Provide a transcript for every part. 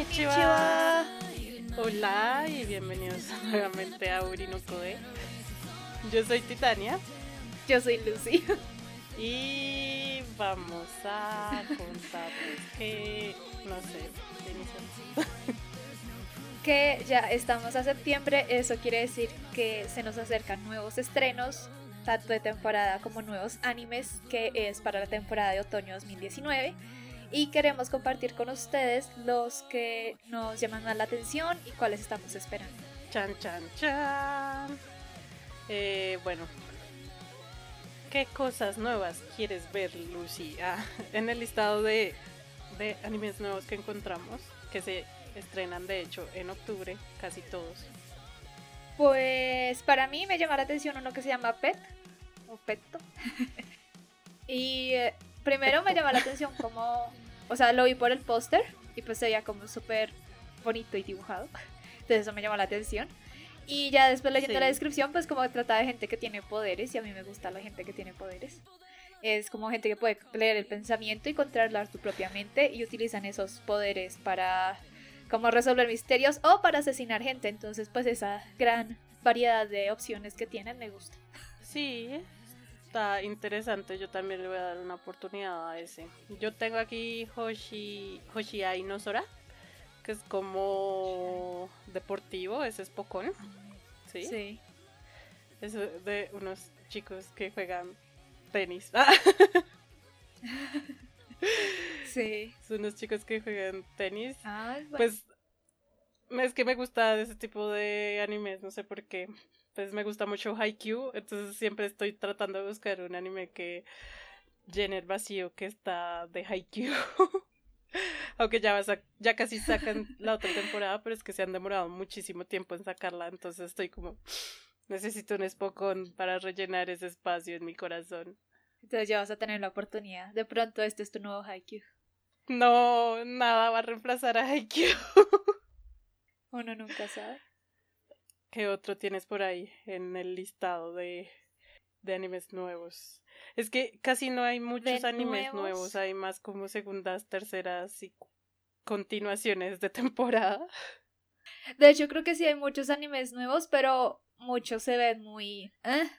Konnichiwa. Hola y bienvenidos nuevamente a Urinokoe. Yo soy Titania. Yo soy Lucy. Y vamos a contarles que, no sé, que ya estamos a septiembre, eso quiere decir que se nos acercan nuevos estrenos, tanto de temporada como nuevos animes, que es para la temporada de otoño 2019 y queremos compartir con ustedes los que nos llaman más la atención y cuáles estamos esperando. Chan, chan, chan. Eh, bueno, ¿qué cosas nuevas quieres ver, Lucy? Ah, en el listado de, de animes nuevos que encontramos, que se estrenan de hecho en octubre, casi todos. Pues para mí me llama la atención uno que se llama Pet, o Petto. y eh, primero me llama la atención como, o sea, lo vi por el póster y pues se veía como súper bonito y dibujado. Entonces eso me llamó la atención. Y ya después leyendo la descripción, pues como trata de gente que tiene poderes y a mí me gusta la gente que tiene poderes. Es como gente que puede leer el pensamiento y controlar tu propia mente y utilizan esos poderes para como resolver misterios o para asesinar gente. Entonces pues esa gran variedad de opciones que tienen me gusta. Sí, está interesante. Yo también le voy a dar una oportunidad a ese. Yo tengo aquí Hoshi, Hoshi Ainosora, que es como deportivo, ese es Pocón. ¿Sí? Sí. Es de unos chicos que juegan tenis. sí. Son unos chicos que juegan tenis. Ah, bueno. Pues es que me gusta ese tipo de animes, no sé por qué pues me gusta mucho Haikyuu, entonces siempre estoy tratando de buscar un anime que llene el vacío que está de Haikyuu. Aunque ya, ya casi sacan la otra temporada, pero es que se han demorado muchísimo tiempo en sacarla, entonces estoy como necesito un espocón para rellenar ese espacio en mi corazón. Entonces ya vas a tener la oportunidad. De pronto este es tu nuevo Haikyuu. No, nada va a reemplazar a Haikyuu. Uno nunca sabe. ¿Qué otro tienes por ahí en el listado de, de animes nuevos? Es que casi no hay muchos animes nuevos? hay más como segundas, terceras y continuaciones de temporada. De hecho, creo que sí hay muchos animes nuevos, pero muchos se ven muy... ¿eh?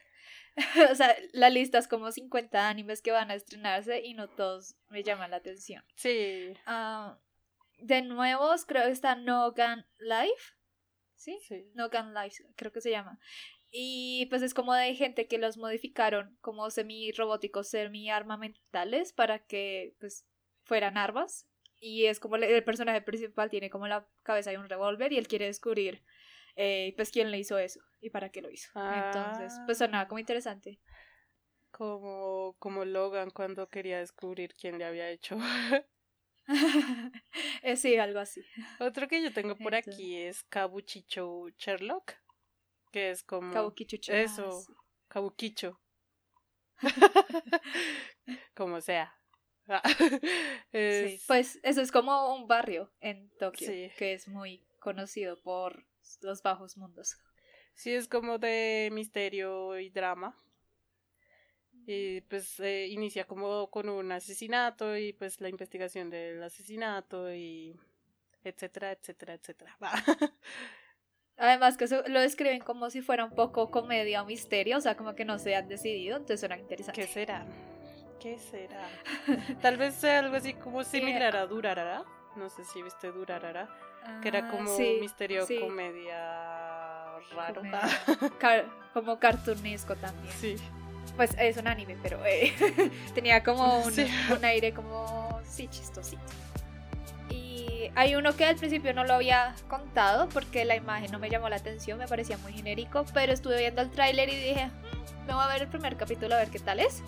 o sea, la lista es como 50 animes que van a estrenarse y no todos me llaman la atención. Sí. Ah, de nuevos, creo que está No Gun Life. ¿Sí? No Gun Life, creo que se llama. Y pues es como de gente que los modificaron como semi-robóticos, semi-armamentales para que pues fueran armas. Y es como el personaje principal tiene como la cabeza de un revólver y él quiere descubrir eh, pues quién le hizo eso y para qué lo hizo. Entonces, pues ah. sonaba como interesante. Como, como Logan cuando quería descubrir quién le había hecho. Eh, sí, algo así. Otro que yo tengo por aquí es Kabuchicho Sherlock, que es como... Kabukicho Eso, Kabukicho. como sea. pues eso es como un barrio en Tokio que es muy conocido por los bajos mundos. Sí, es como de misterio y drama. Y pues eh, inicia como con un asesinato y pues la investigación del asesinato y etcétera, etcétera, etcétera. Además que lo describen como si fuera un poco comedia o misterio, o sea, como que no se han decidido, entonces suena interesante. ¿Qué será? ¿Qué será? Tal vez sea algo así como similar a Durarara. No sé si viste Durarara, que era ah, como misterio comedia raro. como cartunesco también. Sí pues es un anime, pero eh, tenía como un, aire como, sí, chistosito. Y hay uno que al principio no lo había contado porque la imagen no me llamó la atención, me parecía muy genérico, pero estuve viendo el tráiler y dije, mm, me voy a ver el primer capítulo a ver qué tal es.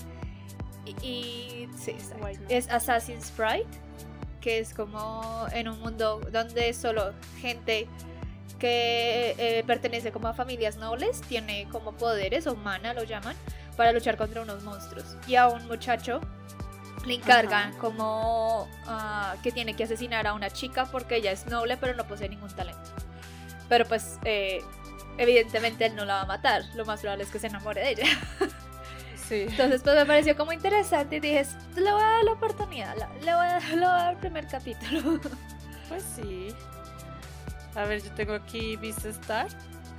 Y, sí, es Assassin's Pride, que es como en un mundo donde solo gente que eh, pertenece como a familias nobles tiene como poderes, o mana lo llaman, para luchar contra unos monstruos. Y a un muchacho le encargan como ah, que tiene que asesinar a una chica porque ella es noble pero no posee ningún talento. Pero pues eh, evidentemente él no la va a matar, lo más probable es que se enamore de ella. Sí. Entonces pues me pareció como interesante y dije, le voy a dar la oportunidad, le voy a, dar el primer capítulo. Pues sí. A ver, yo tengo aquí Beast Star,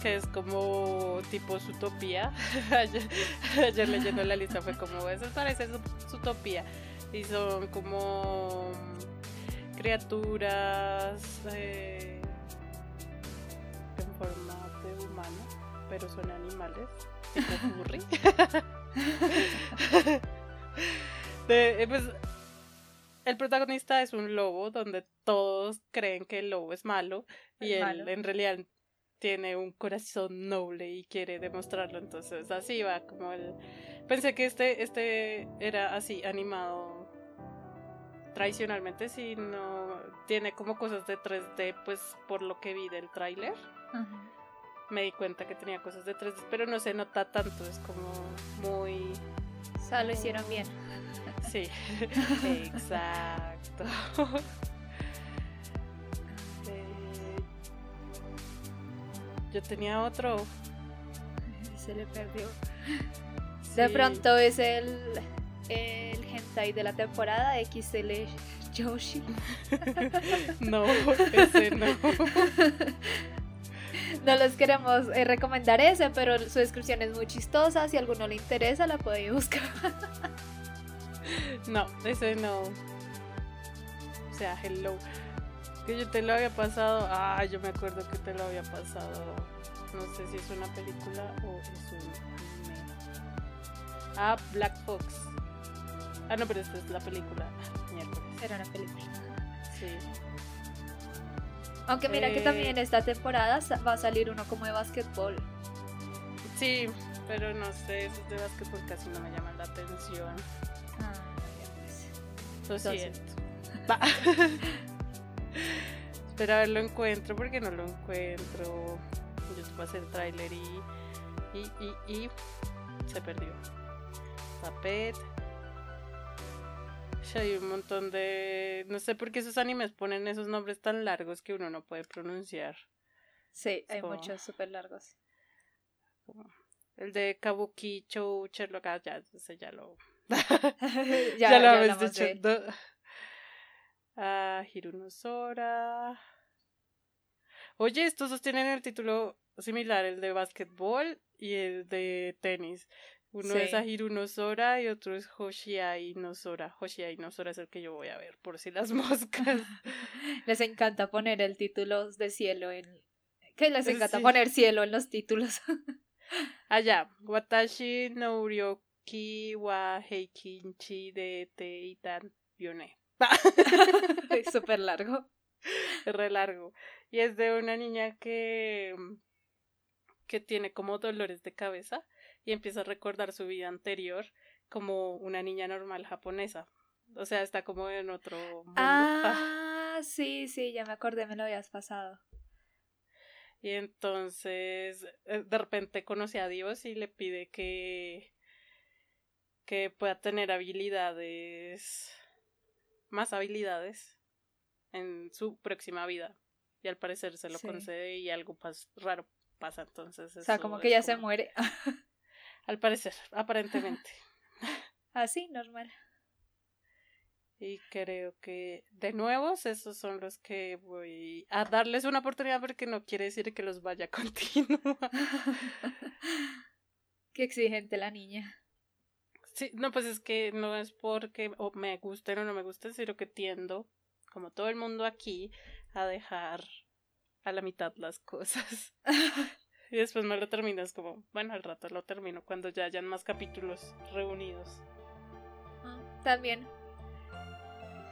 que es como tipo Zootopia. ayer, leyendo la lista fue como, eso parece Zootopia. Y son como criaturas eh, en forma de humano, pero son animales, tipo furry. Eh, pues, el protagonista es un lobo donde todos creen que el lobo es malo y él en realidad tiene un corazón noble y quiere demostrarlo. Entonces así va como el... Pensé que este, este era así animado tradicionalmente, si no tiene como cosas de 3D, pues por lo que vi del tráiler. Me di cuenta que tenía cosas de 3D, pero no se nota tanto, es como muy... O sea, lo hicieron bien. Sí, exacto. Yo tenía otro. Se le perdió. De pronto es el, el hentai de la temporada XL Yoshi. no, ese no. No les queremos eh, recomendar ese, pero su descripción es muy chistosa. Si a alguno le interesa, la puede buscar. No, ese no. O sea, hello. Que yo te lo había pasado. Ah, yo me acuerdo que te lo había pasado. No sé si es una película o es un anime. Ah, Black Fox. Ah, no, pero esta es la película. Miércoles. Era una película. Sí. Aunque mira que también eh, esta temporada va a salir uno como de básquetbol. Sí, pero no sé, esos de básquetbol casi no me llaman la atención. Lo siento. Espera a ver, lo encuentro porque no lo encuentro. Yo te pasé el tráiler y, y, y, y se perdió. Tapet. Hay un montón de... No sé por qué esos animes ponen esos nombres tan largos que uno no puede pronunciar. Sí, hay muchos súper largos. El de Kabuki Chou Sherlock, ah, ya, ya lo ya, lo habéis dicho. Ah, Hirunosora. Oye, estos dos tienen el título similar, el de básquetbol y el de tenis. Uno es Ahiru Nosora y otro es Hoshiai Nosora. Hoshiai Nosora es el que yo voy a ver, por si las moscas. les encanta poner el título de cielo en... ¿Qué les encanta poner cielo en los títulos? Allá, Watashi no Ki wa heikinchi de teitan yone. Es súper largo. Re largo. Y es de una niña que que tiene como dolores de cabeza y empieza a recordar su vida anterior como una niña normal japonesa. O sea, está como en otro mundo. Ah, sí, sí, ya me acordé, me lo habías pasado. Y entonces eh, de repente conoce a Dios y le pide que que pueda tener habilidades, más habilidades en su próxima vida. Y al parecer se lo concede y algo raro pasa entonces. O sea, como que ya se muere. al parecer, aparentemente. Así, normal. Y creo que de nuevos esos son los que voy a darles una oportunidad porque no quiere decir que los vaya a continuar. Qué exigente la niña. Sí, no, pues es que no es porque o me gusten o no me gusten, sino que tiendo, como todo el mundo aquí, a dejar a la mitad las cosas. y después me lo terminas como, bueno, al rato lo termino cuando ya hayan más capítulos reunidos. Ah, también.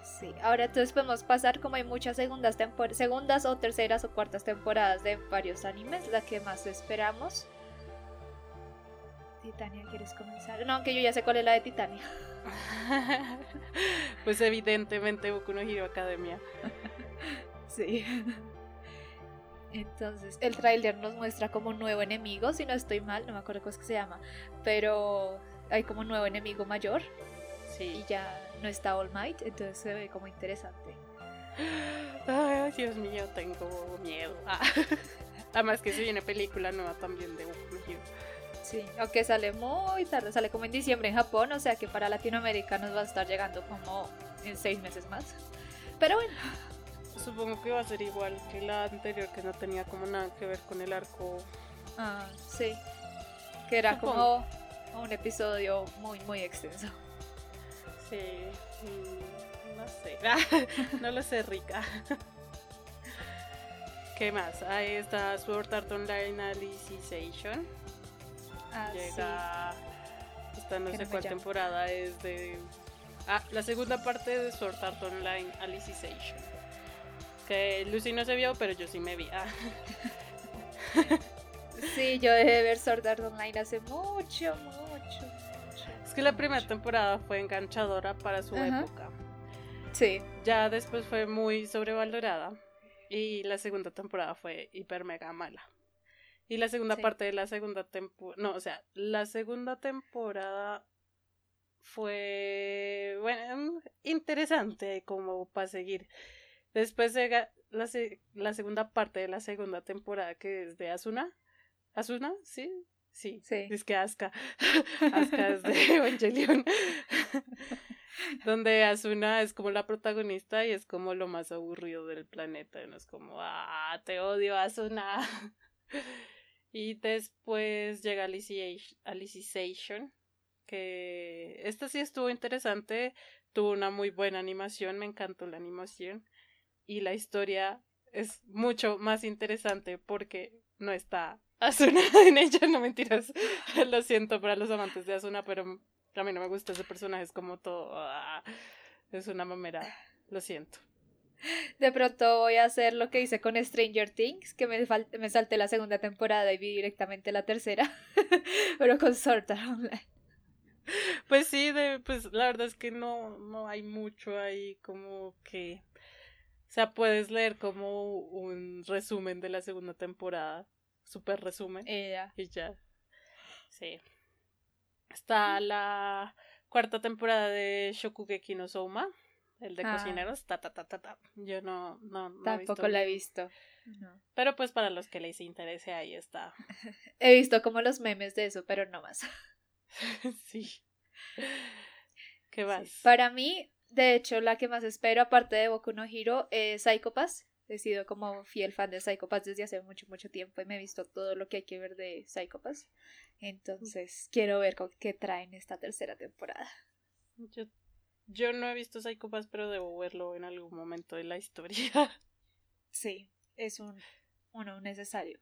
Sí, ahora entonces podemos pasar como hay muchas segundas segundas o terceras o cuartas temporadas de varios animes, la que más esperamos. Titania, ¿quieres comenzar? No, aunque yo ya sé cuál es la de Titania. pues evidentemente Boku no Hero Academia. sí. Entonces, el trailer nos muestra como un nuevo enemigo, si no estoy mal, no me acuerdo cómo es que se llama, pero hay como un nuevo enemigo mayor. Sí. Y ya no está All Might, entonces se ve como interesante. Ay, Dios mío, tengo miedo. Ah. Además que se viene película nueva también de Boku. Sí, aunque sale muy tarde, sale como en diciembre en Japón, o sea que para Latinoamérica nos va a estar llegando como en seis meses más. Pero bueno. supongo que va a ser igual que la anterior, que no tenía como nada que ver con el arco. Ah, sí. Que era como un episodio muy, muy extenso. Sí, no sé. no lo sé, Rica. ¿Qué más? Ahí está Sword Art Online Alicization. Ah, Llega. Esta no sé cuál temporada es de. Ah, la segunda parte de Sword Art Online Alicization. Que Lucy no se vio, pero yo sí me vi. Ah. sí, yo dejé de ver Sword Art Online hace mucho, mucho, mucho. Es que la primera temporada fue enganchadora para su época. Sí. Ya después fue muy sobrevalorada. Y la segunda temporada fue hiper mega mala. Y la segunda parte de la segunda temporada. No, o sea, la segunda temporada fue. Bueno, interesante como para seguir. Después llega la, la segunda parte de la segunda temporada que es de Asuna. ¿Asuna? ¿Sí? Sí. sí. Es que Asuka. Asuka es de Evangelion. donde Asuna es como la protagonista y es como lo más aburrido del planeta. No es como, ah, te odio, Asuna. Y después llega Alicization, que esta sí estuvo interesante, tuvo una muy buena animación, me encantó la animación. Y la historia es mucho más interesante porque no está Asuna en ella, no mentiras. Lo siento para los amantes de Asuna, pero a mí no me gusta ese personaje, es como todo. Ah, es una mamera. Lo siento. De pronto voy a hacer lo que hice con Stranger Things, que me, me salté la segunda temporada y vi directamente la tercera, pero con Sword Online. Pues sí, de, pues la verdad es que no, no hay mucho ahí como que... O sea, puedes leer como un resumen de la segunda temporada, super resumen. Ella. Y ya. Sí. Está la cuarta temporada de Shokugeki no Souma, el de ah. cocineros. Ta, ta, ta, ta, Yo no, no, Tampoco la he visto. Pero pues para los que les interese, ahí está. he visto como los memes de eso, pero no más. sí. ¿Qué más? Para mí, de hecho, la que más espero, aparte de Boku no Hiro, es Psycho Pass. He sido como fiel fan de Psycho Pass desde hace mucho, mucho tiempo y me he visto todo lo que hay que ver de Psycho Pass. Entonces, quiero ver qué traen esta tercera temporada. Yo, yo no he visto Psycho Pass, pero debo verlo en algún momento de la historia. Sí, es un uno necesario.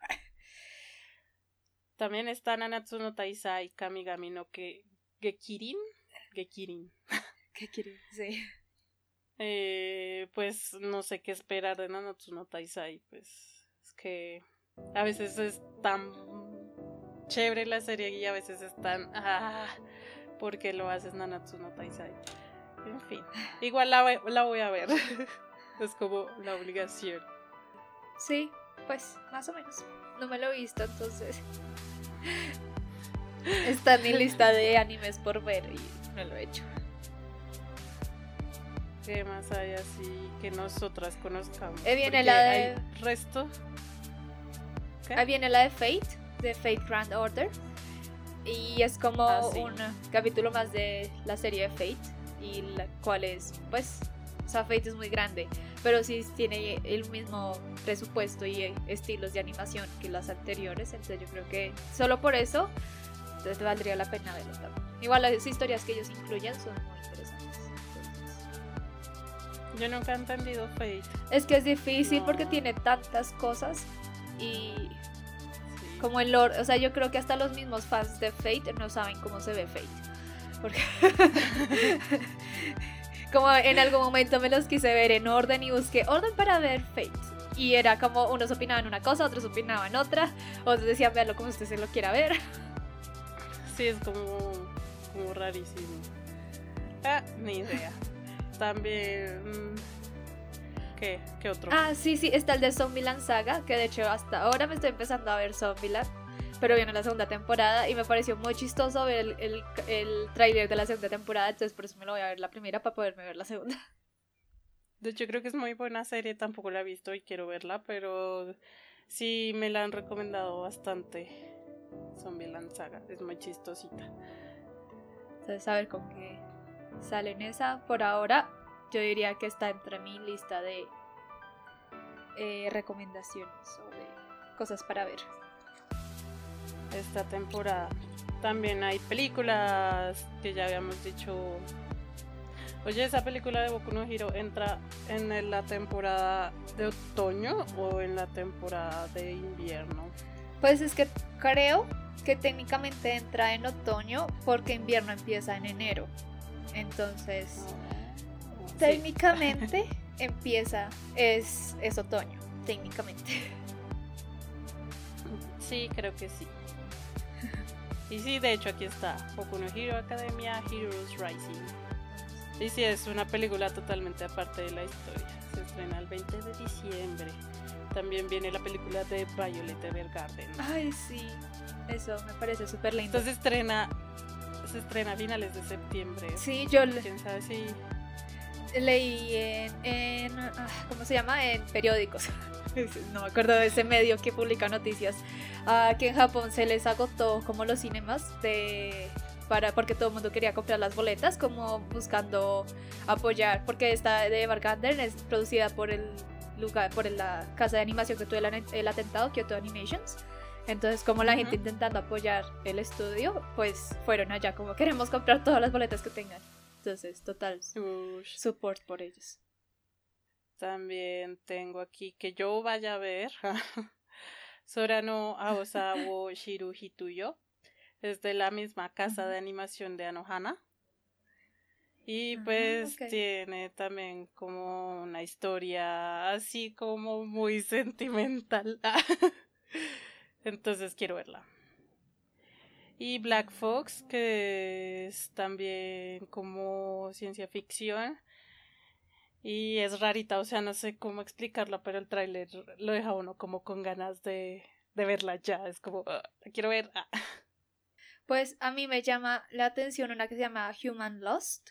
También está Nanatsu no Taisai Kamigami no que Gekirin. Gekirin. Gekirin, sí. Eh, pues no sé qué esperar de Nanatsu no Taisai, pues es que a veces es tan chévere la serie y a veces es tan ah, porque lo haces Nanatsu no Taisai. En fin, igual la, la voy a ver. es como la obligación. Sí, pues más o menos. No me lo he visto, entonces está en mi lista de animes por ver y no lo he hecho. ¿Qué más hay así que nosotras conozcamos? Ahí viene la de. resto. Ahí viene la de Fate, de Fate Grand Order. Y es como ah, un capítulo más de la serie de Fate. Y la cual es, pues, o sea, Fate es muy grande. Pero sí tiene el mismo presupuesto y estilos de animación que las anteriores. Entonces yo creo que solo por eso entonces valdría la pena verlo Igual las historias que ellos incluyen son muy yo nunca he entendido Fate. Es que es difícil porque tiene tantas cosas y como el lore, o sea, yo creo que hasta los mismos fans de Fate no saben cómo se ve Fate. Porque como en algún momento me los quise ver en orden y busqué orden para ver Fate. Y era como unos opinaban una cosa, otros opinaban otra, otros decían verlo como usted se lo quiera ver. Sí, es como, como rarísimo. Ah, ni idea también. ¿Qué? ¿Qué otro? Ah, sí, sí, está el de Zombieland Saga, que de hecho hasta ahora me estoy empezando a ver Zombieland, pero viene la segunda temporada y me pareció muy chistoso ver el, el, el trailer de la segunda temporada, entonces por eso me lo voy a ver la primera para poderme ver la segunda. De hecho, creo que es muy buena serie, tampoco la he visto y quiero verla, pero sí me la han recomendado bastante. Zombieland Saga, es muy chistosita. Entonces, a ver con qué sale en esa. Por ahora, yo diría que está entre mi lista de eh, recomendaciones o de cosas para ver. Esta temporada también hay películas que ya habíamos dicho. Oye, esa película de Boku no Hero entra en la temporada de otoño o en la temporada de invierno. Pues es que creo que técnicamente entra en otoño porque invierno empieza en enero. Entonces, ah, técnicamente empieza, es, es otoño, técnicamente. Sí, creo que sí. Y sí, de hecho aquí está, Boku no Hero Academia Heroes Rising. Y sí, es una película totalmente aparte de la historia. Se estrena el 20 de diciembre. También viene la película de Violet Evergarden. Ay, sí. Eso me parece súper lindo. Entonces estrena, se estrena a finales de septiembre. Sí, yo ¿Quién sabe si... leí en, en ah, ¿cómo se llama? En periódicos. no me acuerdo de ese medio que publica noticias. Uh, que en Japón se les agotó como los cinemas de para porque todo el mundo quería comprar las boletas como buscando apoyar porque esta de Evergarden es producida por el lugar por la casa de animación que tuvo el, el atentado Kyoto Animations entonces, como la gente intentando apoyar el estudio, pues fueron allá como queremos comprar todas las boletas que tengan. Entonces, total support por ellos. También tengo aquí que yo vaya a ver Sorano Aosawo Shiru Hituyo. Es de la misma casa de animación de Anohana. Y ah, pues tiene también como una historia así como muy sentimental. Entonces quiero verla. Y Black Fox, que es también como ciencia ficción. Y es rarita, o sea, no sé cómo explicarla, pero el tráiler lo deja uno como con ganas de, de verla ya. Es como, ah, quiero ver. Ah. Pues a mí me llama la atención una que se llama Human Lost.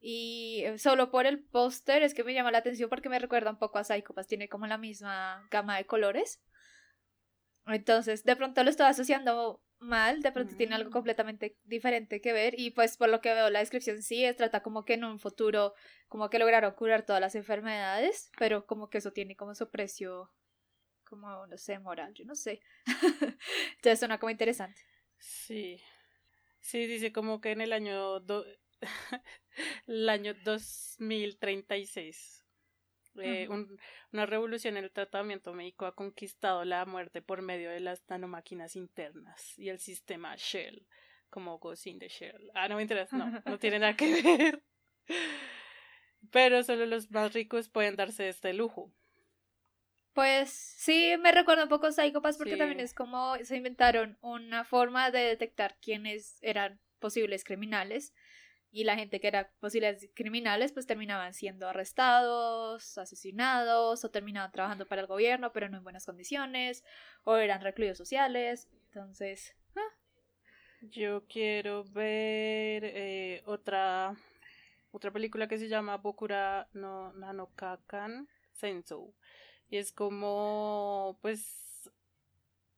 Y solo por el póster es que me llama la atención porque me recuerda un poco a Psycho tiene como la misma gama de colores. Entonces, de pronto lo estaba asociando mal, de pronto tiene algo mm. completamente diferente que ver y pues por lo que veo la descripción sí, trata como que en un futuro como que lograron curar todas las enfermedades, pero como que eso tiene como su precio como no sé, moral, yo no sé. Entonces suena como interesante. Sí. Sí, dice como que en el año el año 2036 eh, una revolución en el tratamiento médico ha conquistado la muerte por medio de las nanomáquinas internas y el sistema Shell, como Ghost in the Shell. Ah, no me interesa, no, no tiene nada que ver. Pero solo los más ricos pueden darse este lujo. Pues sí, me recuerda un poco a porque también es como se inventaron una forma de detectar quiénes eran posibles criminales y la gente que era posibles criminales pues terminaban siendo arrestados, asesinados o terminaban trabajando para el gobierno pero no en buenas condiciones o eran recluidos sociales. Entonces... Ah. Yo quiero ver eh, otra otra película que se llama Bokura no Nanokakan Sensou y es como pues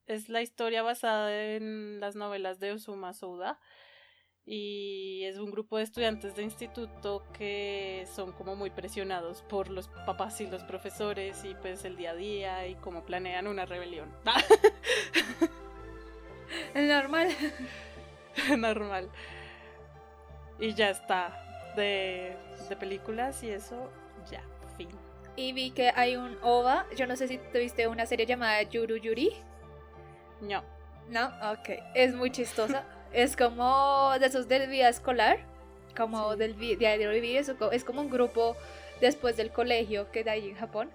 es la historia basada en las novelas de Osuma Souda y es un grupo de estudiantes de instituto que son como muy presionados por los papás y los profesores y pues el día a día y cómo planean una rebelión. Es normal. normal. Y ya está. De, de películas y eso, ya, fin. Y vi que hay un OVA. Yo no sé si tuviste una serie llamada Yuru Yuri. No. No, ok. Es muy chistosa. Es como de esos del vida escolar, como del diario vivir, es como un grupo después del colegio que de ahí en Japón.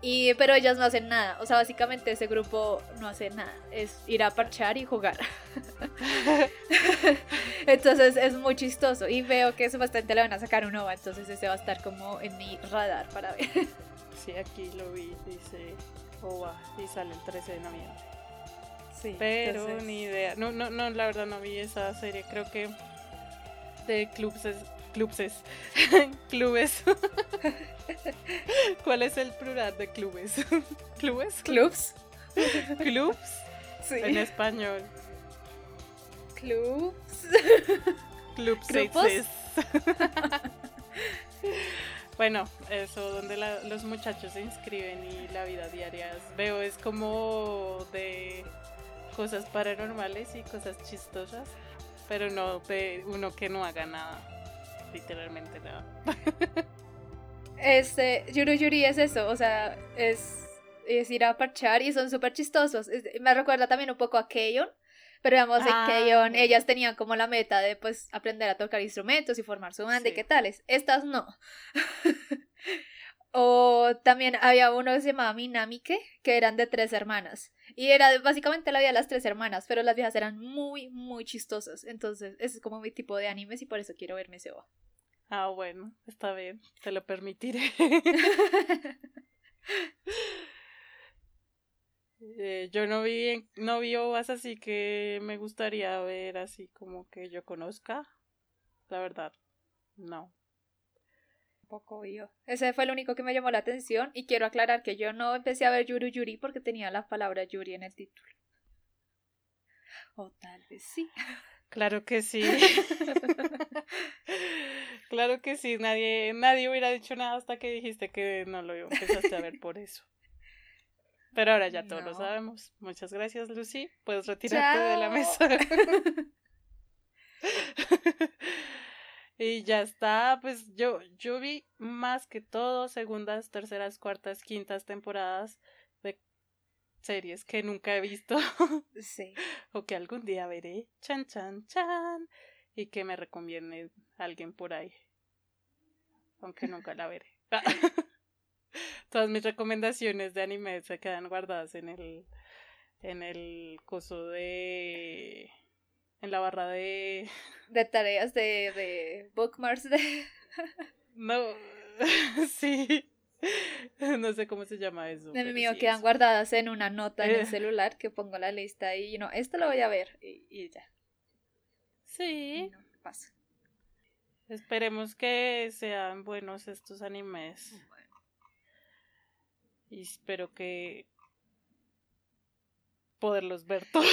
Y, pero ellas no hacen nada, o sea, básicamente ese grupo no hace nada, es ir a parchar y jugar. entonces es muy chistoso y veo que bastante le van a sacar un OVA, entonces ese va a estar como en mi radar para ver. sí, aquí lo vi, dice OVA y sale el 13 de noviembre pero ni idea. No, no, no, la verdad no vi esa serie. Creo que de clubes, clubes, clubes. ¿Cuál es el plural de clubes? ¿Clubes? Clubs. Clubs. Sí. En español. Clubs. Clubs. bueno, eso donde los muchachos se inscriben y la vida diaria veo es como de cosas paranormales y cosas chistosas, pero no de uno que no haga nada, literalmente nada. Este, Yuru Yuri es eso, o sea, es, es ir a parchar y son súper chistosos. me recuerda también un poco a Keyon, pero digamos, en Keyon ah. ellas tenían como la meta de pues aprender a tocar instrumentos y formar su banda y qué tales. Estas no. o también había uno que se llamaba Minamike, que eran de tres hermanas. Y era básicamente la vida de las tres hermanas, pero las viejas eran muy, muy chistosas. Entonces, ese es como mi tipo de animes y por eso quiero verme ese Ah, bueno, está bien, te lo permitiré. Eh, yo no vi, no vi ovas así que me gustaría ver así como que yo conozca. La verdad, no. Poco yo. Ese fue el único que me llamó la atención y quiero aclarar que yo no empecé a ver Yuru Yuri porque tenía la palabra Yuri en el título. O tal vez sí. Claro que sí. claro que sí. Nadie, nadie hubiera dicho nada hasta que dijiste que no lo empezaste a ver por eso. Pero ahora ya todos lo sabemos. Muchas gracias, Lucy. Puedes retirarte de la mesa. y ya está. Pues yo, yo vi más que todo segundas, terceras, cuartas, quintas temporadas de series que nunca he visto. sí. O que algún día veré. Chan, chan, chan. Y que me recomiende alguien por ahí. Aunque nunca la veré. Todas mis recomendaciones de anime se quedan guardadas en el en el coso de en la barra de de tareas de, de bookmarks de no sí no sé cómo se llama eso. En el mío quedan guardadas en una nota en el eh. celular que pongo la lista y no, esto lo voy a ver y, ya. Sí. pasa. Esperemos que sean buenos estos animes. Y espero que poderlos ver todos.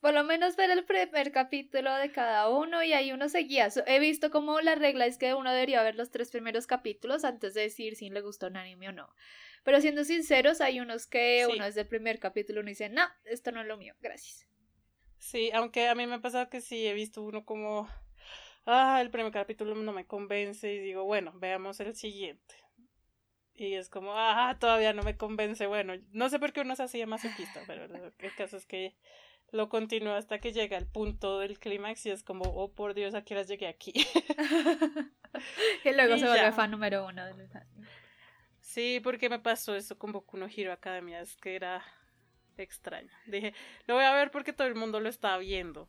Por lo menos ver el primer capítulo de cada uno y ahí uno seguía. He visto como la regla es que uno debería ver los tres primeros capítulos antes de decir si le gustó un anime o no. Pero siendo sinceros, hay unos que uno desde el primer capítulo uno dice, no, esto no es lo mío, gracias. Sí, aunque a mí me ha pasado que sí, he visto uno como, ah, el primer capítulo no me convence y digo, bueno, veamos el siguiente. Y es como, ah, todavía no me convence. Bueno, no sé por qué uno se hacía masoquista, pero el caso es que lo continúa hasta que llega al punto del clímax y es como, oh por Dios, ¿a qué horas llegué aquí? y luego se vuelve fan número uno de los Sí, porque me pasó eso con Boku no Hero Academia, es que era extraño. Dije, lo voy a ver porque todo el mundo lo está viendo.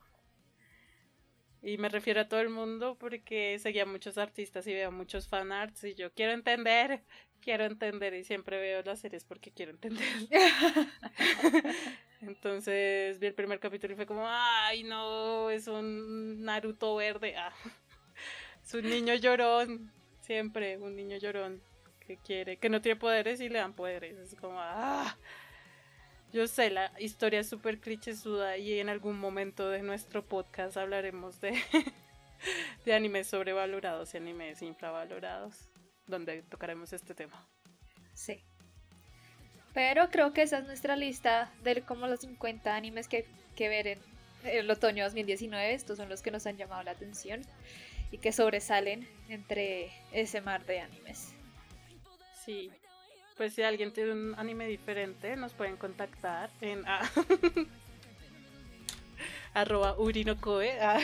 Y me refiero a todo el mundo porque seguía muchos artistas y veo muchos fanarts y yo quiero entender quiero entender y siempre veo las series porque quiero entender. Entonces vi el primer capítulo y fue como, ay no, es un Naruto verde. Ah. Es un niño llorón, siempre un niño llorón que quiere, que no tiene poderes y le dan poderes. Es como, ah. Yo sé, la historia es súper clichésuda y en algún momento de nuestro podcast hablaremos de, de animes sobrevalorados y animes infravalorados donde tocaremos este tema. Sí. Pero creo que esa es nuestra lista de como los 50 animes que, que ver en el otoño 2019. Estos son los que nos han llamado la atención y que sobresalen entre ese mar de animes. Sí. Pues si alguien tiene un anime diferente, nos pueden contactar en... Ah, arroba urinocoe ah,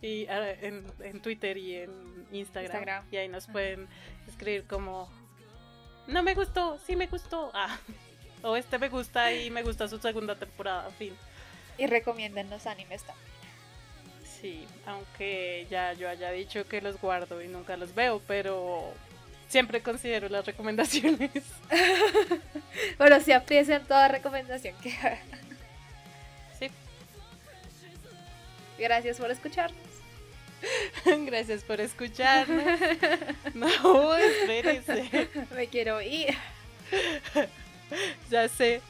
y ah, en, Twitter y en Instagram, Y ahí nos pueden escribir como no me gustó, sí me gustó. Ah, o este me gusta y me gusta su segunda temporada, fin. Y recomienden los animes también. Sí, aunque ya yo haya dicho que los guardo y nunca los veo, pero siempre considero las recomendaciones. bueno, si aprecian toda recomendación que Gracias por escucharnos. Gracias por escucharnos. No, espérese. Me quiero ir. Ya sé,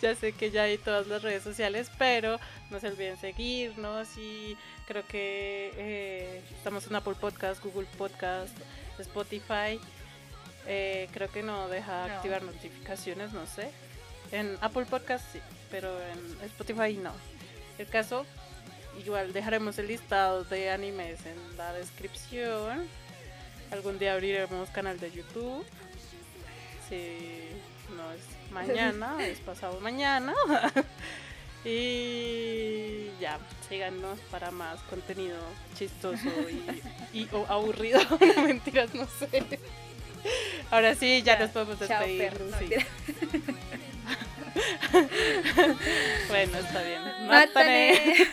ya sé que ya hay todas las redes sociales, pero no se olviden seguirnos y creo que eh, estamos en Apple Podcast, Google Podcast, Spotify Eh, creo que no deja No. activar notificaciones, no sé. En Apple Podcast sí, pero en Spotify no. El caso, igual dejaremos el listado de animes en la descripción. Algún día abriremos canal de YouTube. Si no es mañana, es pasado mañana. y ya, síganos para más contenido chistoso y, y- o aburrido. no mentiras, no sé. Ahora sí, ya, nos podemos Chao, despedir. perro. Sí. mentira. Bueno, está bien. Mátane.